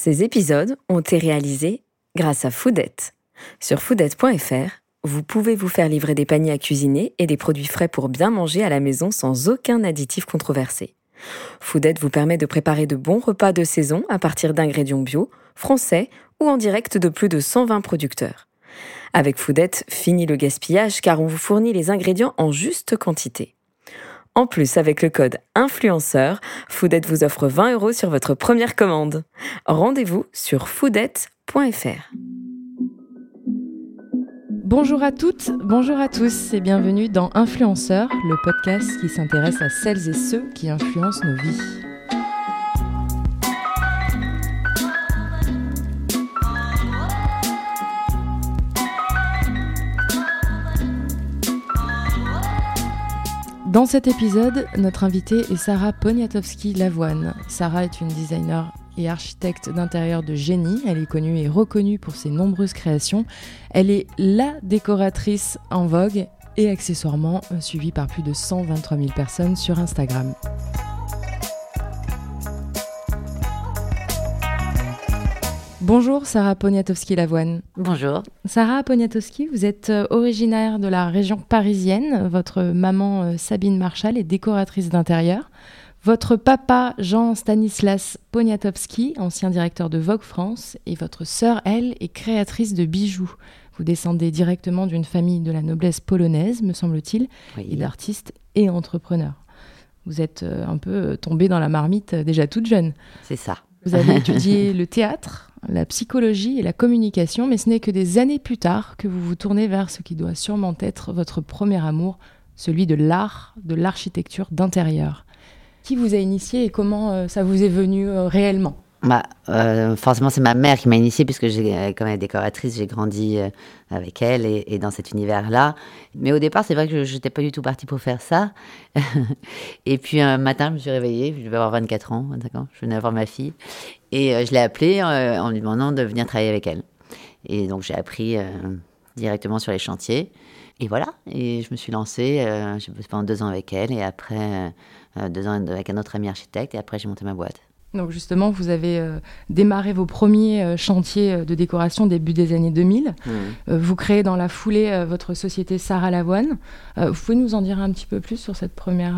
Ces épisodes ont été réalisés grâce à Foodette. Sur foodette.fr, vous pouvez vous faire livrer des paniers à cuisiner et des produits frais pour bien manger à la maison sans aucun additif controversé. Foodette vous permet de préparer de bons repas de saison à partir d'ingrédients bio, français ou en direct de plus de 120 producteurs. Avec Foodette, fini le gaspillage car on vous fournit les ingrédients en juste quantité. En plus, avec le code influenceur, Foodette vous offre 20 euros sur votre première commande. Rendez-vous sur foodette.fr. Bonjour à toutes, bonjour à tous et bienvenue dans Influenceur, le podcast qui s'intéresse à celles et ceux qui influencent nos vies. Dans cet épisode, notre invitée est Sarah Poniatowski-Lavoine. Sarah est une designer et architecte d'intérieur de génie. Elle est connue et reconnue pour ses nombreuses créations. Elle est la décoratrice en vogue et accessoirement suivie par plus de 123 000 personnes sur Instagram. Bonjour Sarah Poniatowski-Lavoine. Bonjour. Sarah Poniatowski, vous êtes euh, originaire de la région parisienne. Votre maman euh, Sabine Marchal est décoratrice d'intérieur. Votre papa Jean Stanislas Poniatowski, ancien directeur de Vogue France, et votre sœur, elle, est créatrice de bijoux. Vous descendez directement d'une famille de la noblesse polonaise, me semble-t-il, Oui. et d'artistes et entrepreneurs. Vous êtes euh, un peu tombée dans la marmite déjà toute jeune. C'est ça. Vous avez étudié le théâtre, la psychologie et la communication, mais ce n'est que des années plus tard que vous vous tournez vers ce qui doit sûrement être votre premier amour, celui de l'art, de l'architecture d'intérieur. Qui vous a initié et comment euh, ça vous est venu euh, réellement? Bah, forcément, c'est ma mère qui m'a initiée, puisque j'ai, euh, elle est décoratrice, j'ai grandi euh, avec elle et, dans cet univers-là. Mais au départ, c'est vrai que je n'étais pas du tout partie pour faire ça. et puis un matin, je me suis réveillée, je devais avoir 24 ans, 25 ans, je venais voir ma fille. Et je l'ai appelée en lui demandant de venir travailler avec elle. Et donc, j'ai appris directement sur les chantiers. Et voilà, et je me suis lancée, j'ai bossé pendant deux ans avec elle, et après deux ans avec un autre ami architecte, et après j'ai monté ma boîte. Donc justement, vous avez euh, démarré vos premiers euh, chantiers euh, de décoration début des années 2000. Euh, vous créez dans la foulée votre société Sarah Lavoine. Vous pouvez nous en dire un petit peu plus sur cette première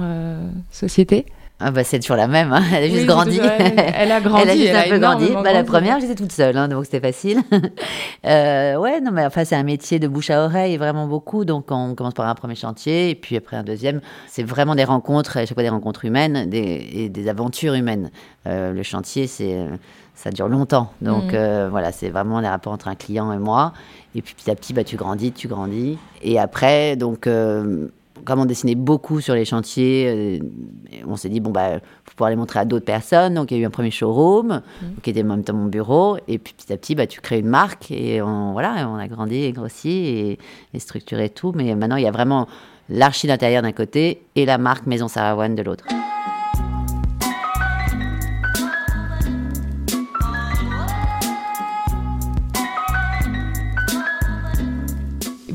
société? Ah bah c'est toujours la même, hein. elle a juste grandi. toujours. Elle a grandi, elle a juste elle un a peu grandi. Bah, la première, j'étais toute seule, hein, donc c'était facile. Euh, ouais, non mais enfin c'est un métier de bouche à oreille vraiment beaucoup, donc on commence par un premier chantier et puis après un deuxième. C'est vraiment des rencontres, à chaque fois des rencontres humaines des, et des aventures humaines. Euh, le chantier, c'est ça dure longtemps, donc Mhm. euh, voilà, c'est vraiment les rapports entre un client et moi. Et puis petit à petit, bah tu grandis, tu grandis. Et après, donc euh, comme on dessinait beaucoup sur les chantiers, euh, on s'est dit, bon, bah, faut pouvoir les montrer à d'autres personnes. Donc, il y a eu un premier showroom, qui était en même temps mon bureau. Et puis, petit à petit, bah, tu crées une marque. Et on, voilà, on a grandi et grossi et, et structuré tout. Mais maintenant, il y a vraiment l'archi d'intérieur d'un côté et la marque Maison Saravoine de l'autre.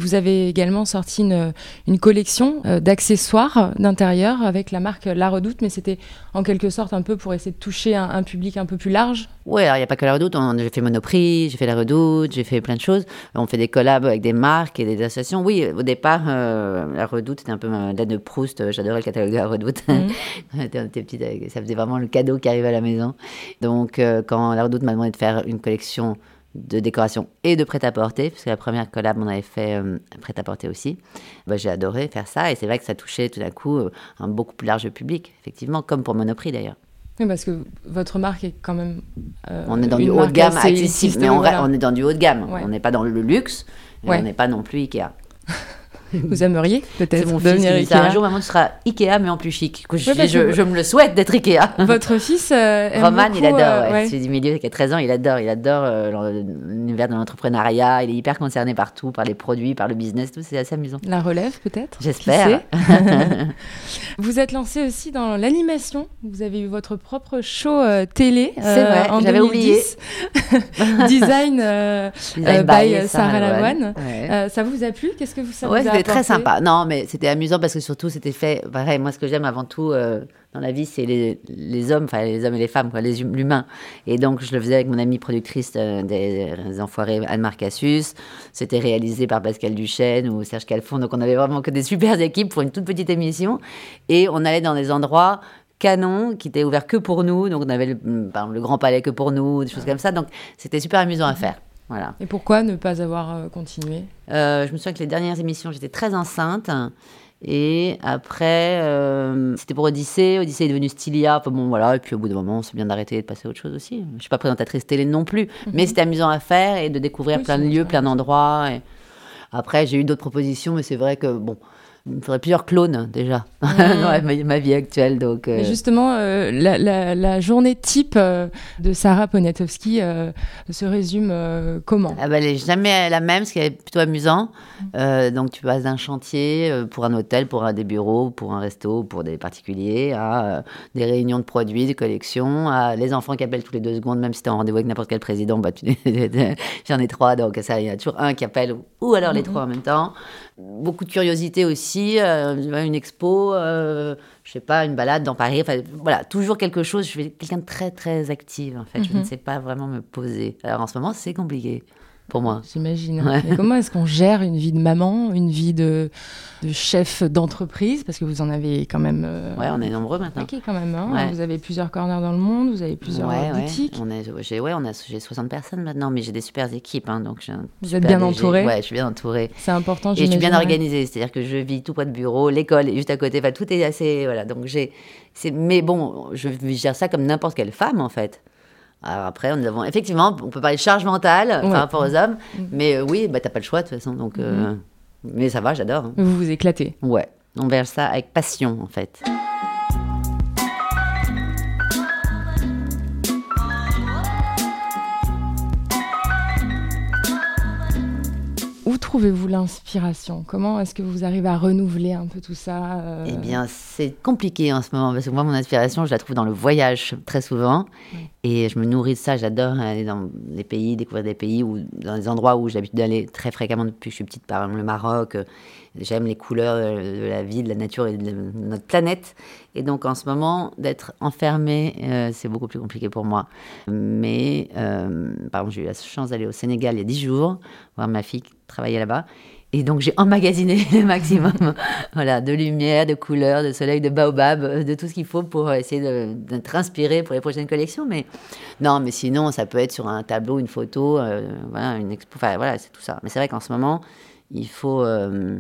Vous avez également sorti une, une collection euh, d'accessoires d'intérieur avec la marque La Redoute, mais c'était en quelque sorte un peu pour essayer de toucher un, un public un peu plus large. Ouais, alors il n'y a pas que la redoute. J'ai fait Monoprix, j'ai fait la redoute, j'ai fait plein de choses. On fait des collabs avec des marques et des associations. Oui, au départ, euh, la redoute, c'était un peu ma de Proust. J'adorais le catalogue de la redoute. Mhm. Ça faisait vraiment le cadeau qui arrivait à la maison. Donc, euh, quand la redoute m'a demandé de faire une collection de décoration et de prêt-à-porter, parce que la première collab, on avait fait euh, prêt-à-porter aussi, bah, j'ai adoré faire ça. Et c'est vrai que ça touchait tout d'un coup euh, un beaucoup plus large public, effectivement, comme pour Monoprix d'ailleurs. Oui, parce que votre marque est quand même. euh, On est dans du haut de gamme accessible, mais on, voilà. on est dans du haut de gamme. Ouais. On n'est pas dans le luxe, et Ouais. on n'est pas non plus Ikea. Vous aimeriez C'est peut-être mon devenir. Un jour, maman, tu seras Ikea, mais en plus chic. Je, Ouais, parce je- que- je me le souhaite d'être Ikea. Votre fils euh, aime Roman, beaucoup, il adore. euh, ouais. Celui du milieu qui a 13 ans, il adore. Il adore euh, l'univers de l'entrepreneuriat. Il est hyper concerné par tout, par les produits, par le business, tout. C'est assez amusant. La relève peut-être J'espère. Vous êtes lancé aussi dans l'animation. Vous avez eu votre propre show télé. C'est vrai, en j'avais 2010. Design, Design by by Sarah Lavoine. Ouais. Ça vous a plu? Qu'est-ce que vous ça Très sympa. Non, mais c'était amusant parce que surtout, c'était fait. Pareil, moi, ce que j'aime avant tout euh, dans la vie, c'est les, les, hommes, enfin les hommes et les femmes, quoi, les hum, l'humain. Et donc, je le faisais avec mon amie productrice euh, des, Enfoirés, Anne Marcassus. C'était réalisé par Pascal Duchesne ou Serge Calfon. Donc, on avait vraiment que des super équipes pour une toute petite émission. Et on allait dans des endroits canon qui était ouvert que pour nous. Donc on avait le, le Grand Palais que pour nous, des choses comme ça. Donc c'était super amusant à faire. Voilà. Et pourquoi ne pas avoir euh, continué? Euh, Je me souviens que les dernières émissions, j'étais très enceinte. Et après, euh, c'était pour Odyssée. Odyssée est devenue Stylia. Enfin bon, voilà. Et puis au bout d'un moment, c'est bien d'arrêter et de passer à autre chose aussi. Je suis pas présentatrice télé non plus. Mhm. Mais c'était amusant à faire et de découvrir plein de lieux, plein d'endroits. Et... Après, j'ai eu d'autres propositions, mais c'est vrai que, bon, il me faudrait plusieurs clones déjà dans ma, vie actuelle. Donc, euh. justement, euh, la, journée type euh, de Sarah Poniatowski se résume comment? Ah bah, Elle n'est jamais la même, ce qui est plutôt amusant. Mm. donc tu passes d'un chantier pour un hôtel, pour un, des bureaux, pour un resto, pour des particuliers, à des réunions de produits, de collections, à les enfants qui appellent tous les deux secondes, même si tu es en rendez-vous avec n'importe quel président, bah, j'en ai trois, donc ça, il y a toujours un qui appelle, ou alors les mm-hmm. trois en même temps. Beaucoup de curiosité aussi, une expo euh, je sais pas, une balade dans Paris. Enfin, voilà, toujours quelque chose. Je suis quelqu'un de très, très active, en fait. Je ne mhm. sais pas vraiment me poser. Alors, en ce moment, c'est compliqué pour moi. J'imagine. Comment est-ce qu'on gère une vie de maman, une vie de, de chef d'entreprise? Parce que vous en avez quand même. Euh, ouais, on est nombreux maintenant. Ok, quand même. Hein. Vous avez plusieurs corners dans le monde, vous avez plusieurs boutiques. On j'ai, ouais, on a, j'ai 60 personnes maintenant, mais j'ai des super équipes. Hein, donc vous êtes bien entouré Ouais, je suis bien entourée. C'est important, Et je suis bien organisée. C'est-à-dire que je vis tout près de bureau, l'école est juste à côté. Enfin, tout est assez. Voilà, donc j'ai. C'est, mais bon, je gère ça comme n'importe quelle femme, en fait. Alors après, nous avons effectivement, on peut parler de charge mentale par rapport aux hommes, mm. mais euh, oui, bah t'as pas le choix de toute façon, donc. Euh, mm-hmm. mais ça va, j'adore. Hein. Vous vous éclatez. Ouais, on verse ça avec passion en fait. Où trouvez-vous l'inspiration? Comment est-ce que vous arrivez à renouveler un peu tout ça euh? Eh bien, c'est compliqué en ce moment parce que moi, mon inspiration, je la trouve dans le voyage très souvent. Et je me nourris de ça. J'adore aller dans les pays, découvrir des pays ou dans des endroits où j'ai l'habitude d'aller très fréquemment depuis que je suis petite, par exemple le Maroc. J'aime les couleurs de la vie, de la nature et de notre planète. Et donc en ce moment, d'être enfermée, euh, c'est beaucoup plus compliqué pour moi. Mais euh, par exemple, j'ai eu la chance d'aller au Sénégal il y a dix jours, voir ma fille travailler là-bas. Et donc j'ai emmagasiné le maximum voilà, de lumière, de couleurs, de soleil, de baobab, de tout ce qu'il faut pour essayer d'être inspiré pour les prochaines collections. Mais non, mais sinon, ça peut être sur un tableau, une photo, euh, voilà, une expo, enfin voilà, c'est tout ça. Mais c'est vrai qu'en ce moment, il faut, euh,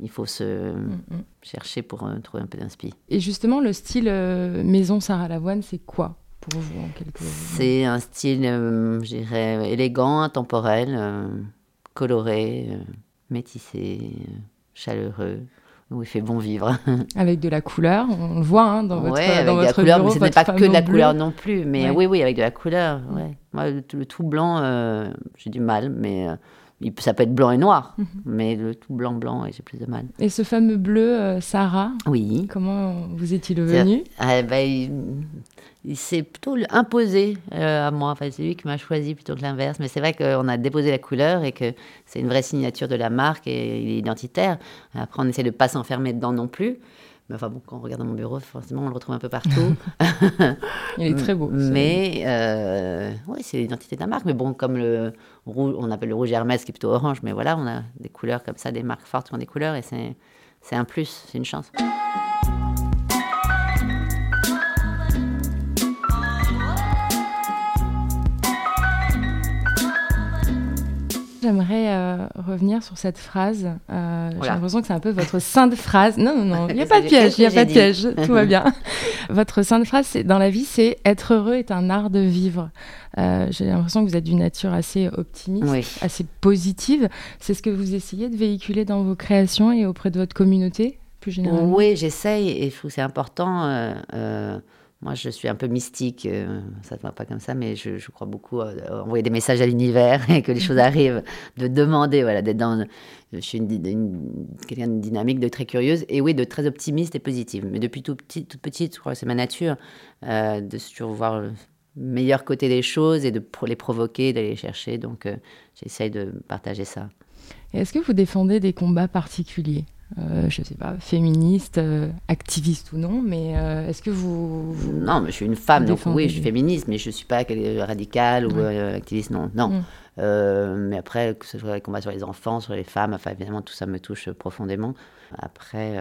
il faut se mm, mm. chercher pour euh, trouver un peu d'inspiration. Et justement, le style maison Sarah Lavoine, c'est quoi pour vous en quelque C'est un style, je dirais, élégant, intemporel, coloré métissé, chaleureux, où il fait bon vivre. Avec de la couleur, on le voit hein, dans votre, ouais, avec dans de la couleur, bureau, mais ce n'est pas que de la couleur non plus. Mais oui, oui, avec de la couleur. Ouais. Moi, le, tout blanc, euh, j'ai du mal, mais euh, ça peut être blanc et noir, mhm. mais le tout blanc blanc, j'ai plus de mal. Et ce fameux bleu, euh, Sarah, oui. comment vous est-il venu? ah, ben, il s'est plutôt imposé euh, à moi. Enfin, c'est lui qui m'a choisi plutôt que l'inverse. Mais c'est vrai qu'on a déposé la couleur et que c'est une vraie signature de la marque et il est identitaire. Après, on essaie de ne pas s'enfermer dedans non plus. Mais enfin, bon, quand on regarde dans mon bureau, forcément, on le retrouve un peu partout. il est très beau. Mais euh, oui, c'est l'identité de la marque. Mais bon, comme le rouge, on appelle le rouge Hermès qui est plutôt orange, mais voilà, on a des couleurs comme ça, des marques fortes qui ont des couleurs et c'est un plus, c'est une chance. J'aimerais euh, revenir sur cette phrase. Euh, j'ai l'impression que c'est un peu votre sainte phrase. Non, non, non, il n'y a pas de piège, il n'y a pas de piège, tout va bien. votre sainte phrase dans la vie, c'est être heureux est un art de vivre. Euh, j'ai l'impression que vous êtes d'une nature assez optimiste, assez positive. C'est ce que vous essayez de véhiculer dans vos créations et auprès de votre communauté, plus généralement? Oui, j'essaye et je trouve c'est important moi, je suis un peu mystique, euh, ça ne va pas comme ça, mais je, crois beaucoup à, envoyer des messages à l'univers et que les choses arrivent, de demander, voilà, d'être dans. Je suis une, quelqu'un de dynamique, de très curieuse, et oui, de très optimiste et positive. Mais depuis tout petit, toute petite, je crois que c'est ma nature, euh, de toujours voir le meilleur côté des choses et de les provoquer, d'aller les chercher. Donc, euh, j'essaye de partager ça. Est-ce que vous défendez des combats particuliers? Euh, je ne sais pas, féministe, euh, activiste ou non, mais euh, est-ce que vous, Non, mais je suis une femme, donc oui, je suis féministe, mais je ne suis pas radicale ou activiste, non. non. Mm. mais après, que ce soit les combats sur les enfants, sur les femmes, enfin évidemment, tout ça me touche profondément. Après,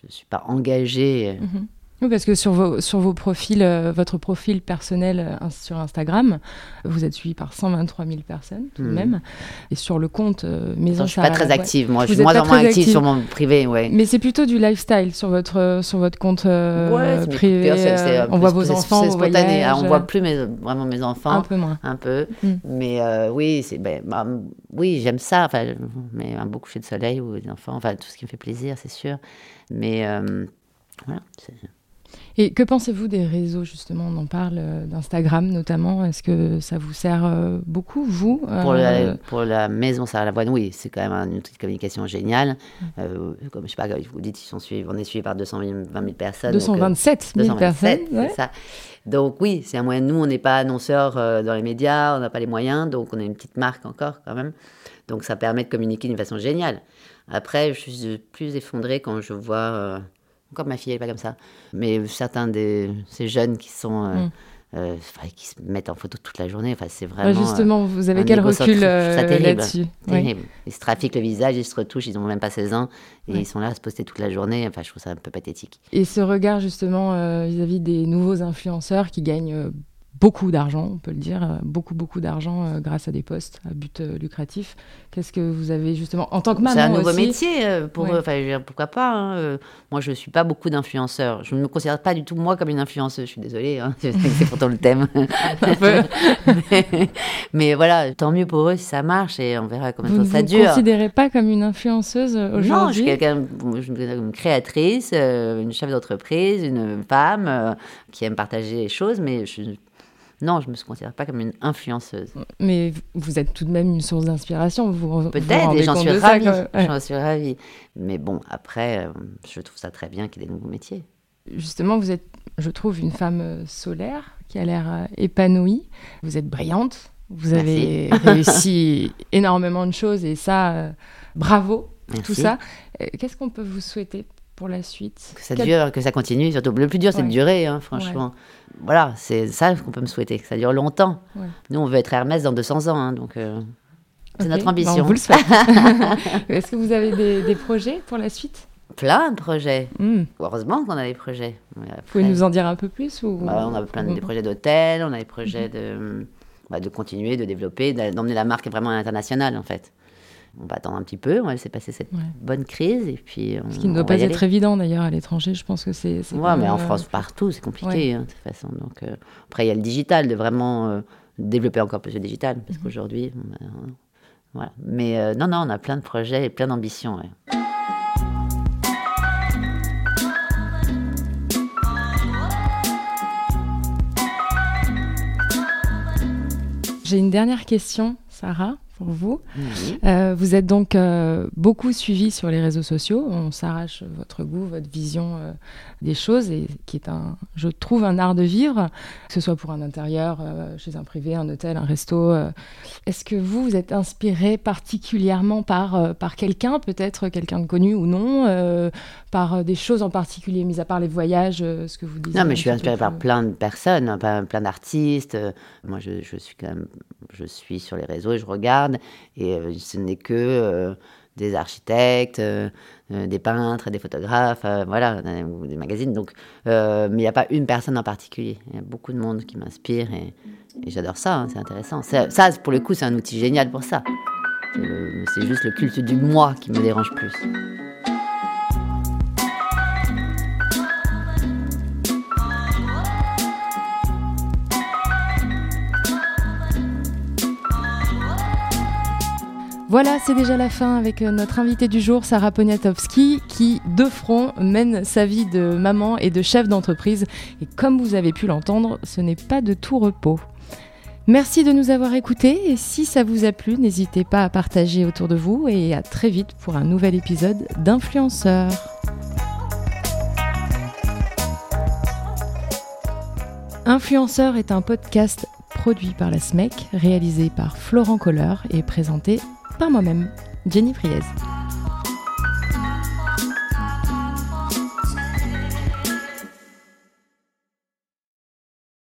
je ne suis pas engagée. Mm-hmm. Oui, parce que sur vos, sur vos profils, euh, votre profil personnel euh, sur Instagram, vous êtes suivi par 123 000 personnes tout de hmm. même. Et sur le compte euh, Maison Je ne suis pas très active, moi. je suis moins en moins active, sur mon privé, ouais. Mais c'est plutôt du lifestyle sur votre, sur votre compte privé. on voit vos enfants, vos spontané. on voit plus mes, vraiment mes enfants. Un peu moins. Un peu. Hmm. Mais oui, c'est, ben, bah, oui, j'aime ça. Enfin, mais un beau coucher de soleil ou des enfants, enfin, tout ce qui me fait plaisir, c'est sûr. Mais voilà, c'est et que pensez-vous des réseaux, justement? On en parle euh, d'Instagram notamment. Est-ce que ça vous sert euh, beaucoup, vous pour, la, euh, pour la maison Sarah Lavoine, oui, c'est quand même un outil de communication génial. comme je sais pas, vous dites, ils sont suivis, on est suivis par 220 000 personnes. 227 000 personnes. c'est ça. Donc oui, c'est un moyen. Nous, on n'est pas annonceurs dans les médias, on n'a pas les moyens, donc on a une petite marque encore quand même. Donc ça permet de communiquer d'une façon géniale. Après, je suis plus effondrée quand je vois encore ma fille, elle n'est pas comme ça. Mais certains de ces jeunes qui sont. Euh, mm. euh, qui se mettent en photo toute la journée. Enfin, c'est vraiment. justement, vous avez quel recul euh, là-dessus Ils se trafiquent le visage, ils se retouchent, ils n'ont même pas 16 ans et ils sont là à se poster toute la journée. Enfin, je trouve ça un peu pathétique. Et ce regard, justement, vis-à-vis -vis des nouveaux influenceurs qui gagnent beaucoup d'argent, on peut le dire, euh, beaucoup, beaucoup d'argent euh, grâce à des postes à but euh, lucratif. Qu'est-ce que vous avez justement en tant que maman C'est un nouveau métier pour Enfin, pourquoi pas hein, Moi, je ne suis pas beaucoup d'influenceurs. Je ne me considère pas du tout moi comme une influenceuse. Je suis désolée, hein, c'est pourtant le thème. mais, voilà, tant mieux pour eux si ça marche et on verra combien de temps ça dure. Vous ne considérez pas comme une influenceuse aujourd'hui Non, je suis quelqu'un, une créatrice, une chef d'entreprise, une femme qui aime partager les choses, mais je non, je ne me considère pas comme une influenceuse. Mais vous êtes tout de même une source d'inspiration. Vous, Peut-être, et j'en suis ravie. J'en suis ravie. Mais bon, après, euh, je trouve ça très bien qu'il y ait des nouveaux métiers. Justement, vous êtes, je trouve, une femme euh, solaire qui a l'air euh, épanouie. Vous êtes brillante. Vous avez réussi énormément de choses et ça, bravo, tout ça. Qu'est-ce qu'on peut vous souhaiter pour la suite Que ça dure, que ça continue. Surtout, le plus dur, c'est de durer, hein, franchement. Voilà, c'est ça qu'on peut me souhaiter, que ça dure longtemps. Nous, on veut être Hermès dans 200 ans, hein, donc euh, c'est notre bah, ambition. vous le souhaite. Est-ce que vous avez des, projets pour la suite? Plein de projets. Hmm. Heureusement qu'on a des projets. Vous pouvez nous en dire un peu plus ou... Bah, on a plein de, des projets d'hôtel, on a des projets mhm. de, bah, de continuer, de développer, d'emmener la marque vraiment à l'international, en fait on va attendre un petit peu, on va laisser passer cette bonne crise et puis. Ce qui ne doit pas être évident d'ailleurs à l'étranger, je pense que c'est. Ouais, mais en euh, France partout, c'est compliqué hein, de toute façon. Donc euh, après il y a le digital, de vraiment euh, développer encore plus le digital parce mhm. qu'aujourd'hui, voilà. Mais non, non, on a plein de projets et plein d'ambitions. J'ai une dernière question, Sarah vous. Euh, vous êtes donc euh, beaucoup suivi sur les réseaux sociaux. On s'arrache votre goût, votre vision euh, des choses, et qui est un, je trouve, un art de vivre, que ce soit pour un intérieur, chez un privé, un hôtel, un resto. Est-ce que vous, vous êtes inspiré particulièrement par, par quelqu'un, peut-être quelqu'un de connu ou non, par des choses en particulier, mis à part les voyages, ce que vous disiez Non, mais je suis inspiré par plein de personnes, hein, plein, d'artistes. Moi, je, je, suis quand même, je suis sur les réseaux et je regarde et euh, ce n'est que euh, des architectes, euh, des peintres, des photographes, voilà, des magazines. Donc, mais il n'y a pas une personne en particulier. Il y a beaucoup de monde qui m'inspire et, j'adore ça. Hein, c'est intéressant. Ça, pour le coup, c'est un outil génial pour ça. C'est juste le culte du moi qui me dérange plus. Voilà, c'est déjà la fin avec euh, notre invité du jour, Sarah Poniatowski, qui, de front, mène sa vie de maman et de chef d'entreprise. Et comme vous avez pu l'entendre, ce n'est pas de tout repos. Merci de nous avoir écoutés et si ça vous a plu, n'hésitez pas à partager autour de vous et à très vite pour un nouvel épisode d'Influenceurs. Influenceur est un podcast produit par la SMEC, réalisé par Florent Colleur et présenté par moi-même, Jenny Priez.